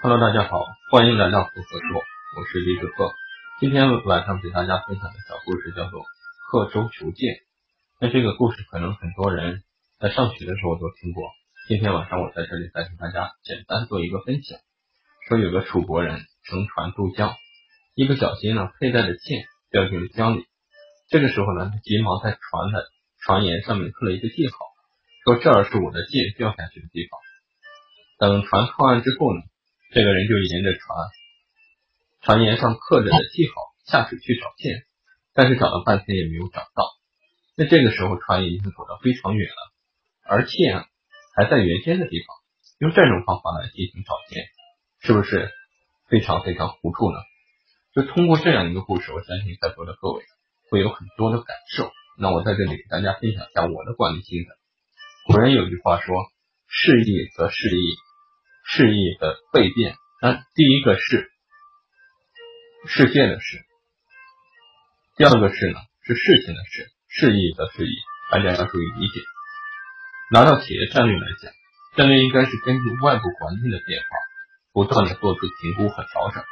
Hello，大家好，欢迎来到福合说，我是李子鹤。今天晚上给大家分享的小故事叫做《刻舟求剑》。那这个故事可能很多人在上学的时候都听过。今天晚上我在这里再给大家简单做一个分享。说有个楚国人乘船渡江，一不小心呢，佩戴的剑掉进了江里。这个时候呢，他急忙在船的船沿上面刻了一个记号，说这儿是我的剑掉下去的地方。等船靠岸之后呢，这个人就沿着船船沿上刻着的记号下水去找剑，但是找了半天也没有找到。那这个时候船已经走得非常远了，而剑还在原先的地方。用这种方法来进行找剑，是不是非常非常糊涂呢？就通过这样一个故事，我相信在座的各位会有很多的感受。那我在这里给大家分享一下我的管理心得。古人有句话说：“事易则事易。”事意的背变，那第一个是事件的事，第二个是呢是事情的事，事意的事意，大家要注意理解。拿到企业战略来讲，战略应该是根据外部环境的变化，不断的做出评估和调整。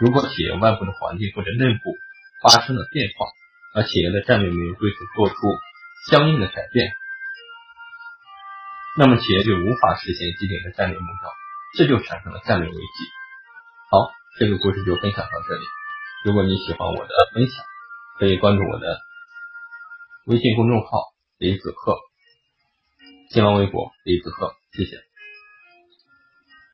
如果企业外部的环境或者内部发生了变化，而企业的战略没有对此做出相应的改变，那么企业就无法实现既定的战略目标。这就产生了战略危机。好，这个故事就分享到这里。如果你喜欢我的分享，可以关注我的微信公众号李子鹤，新浪微博李子鹤，谢谢。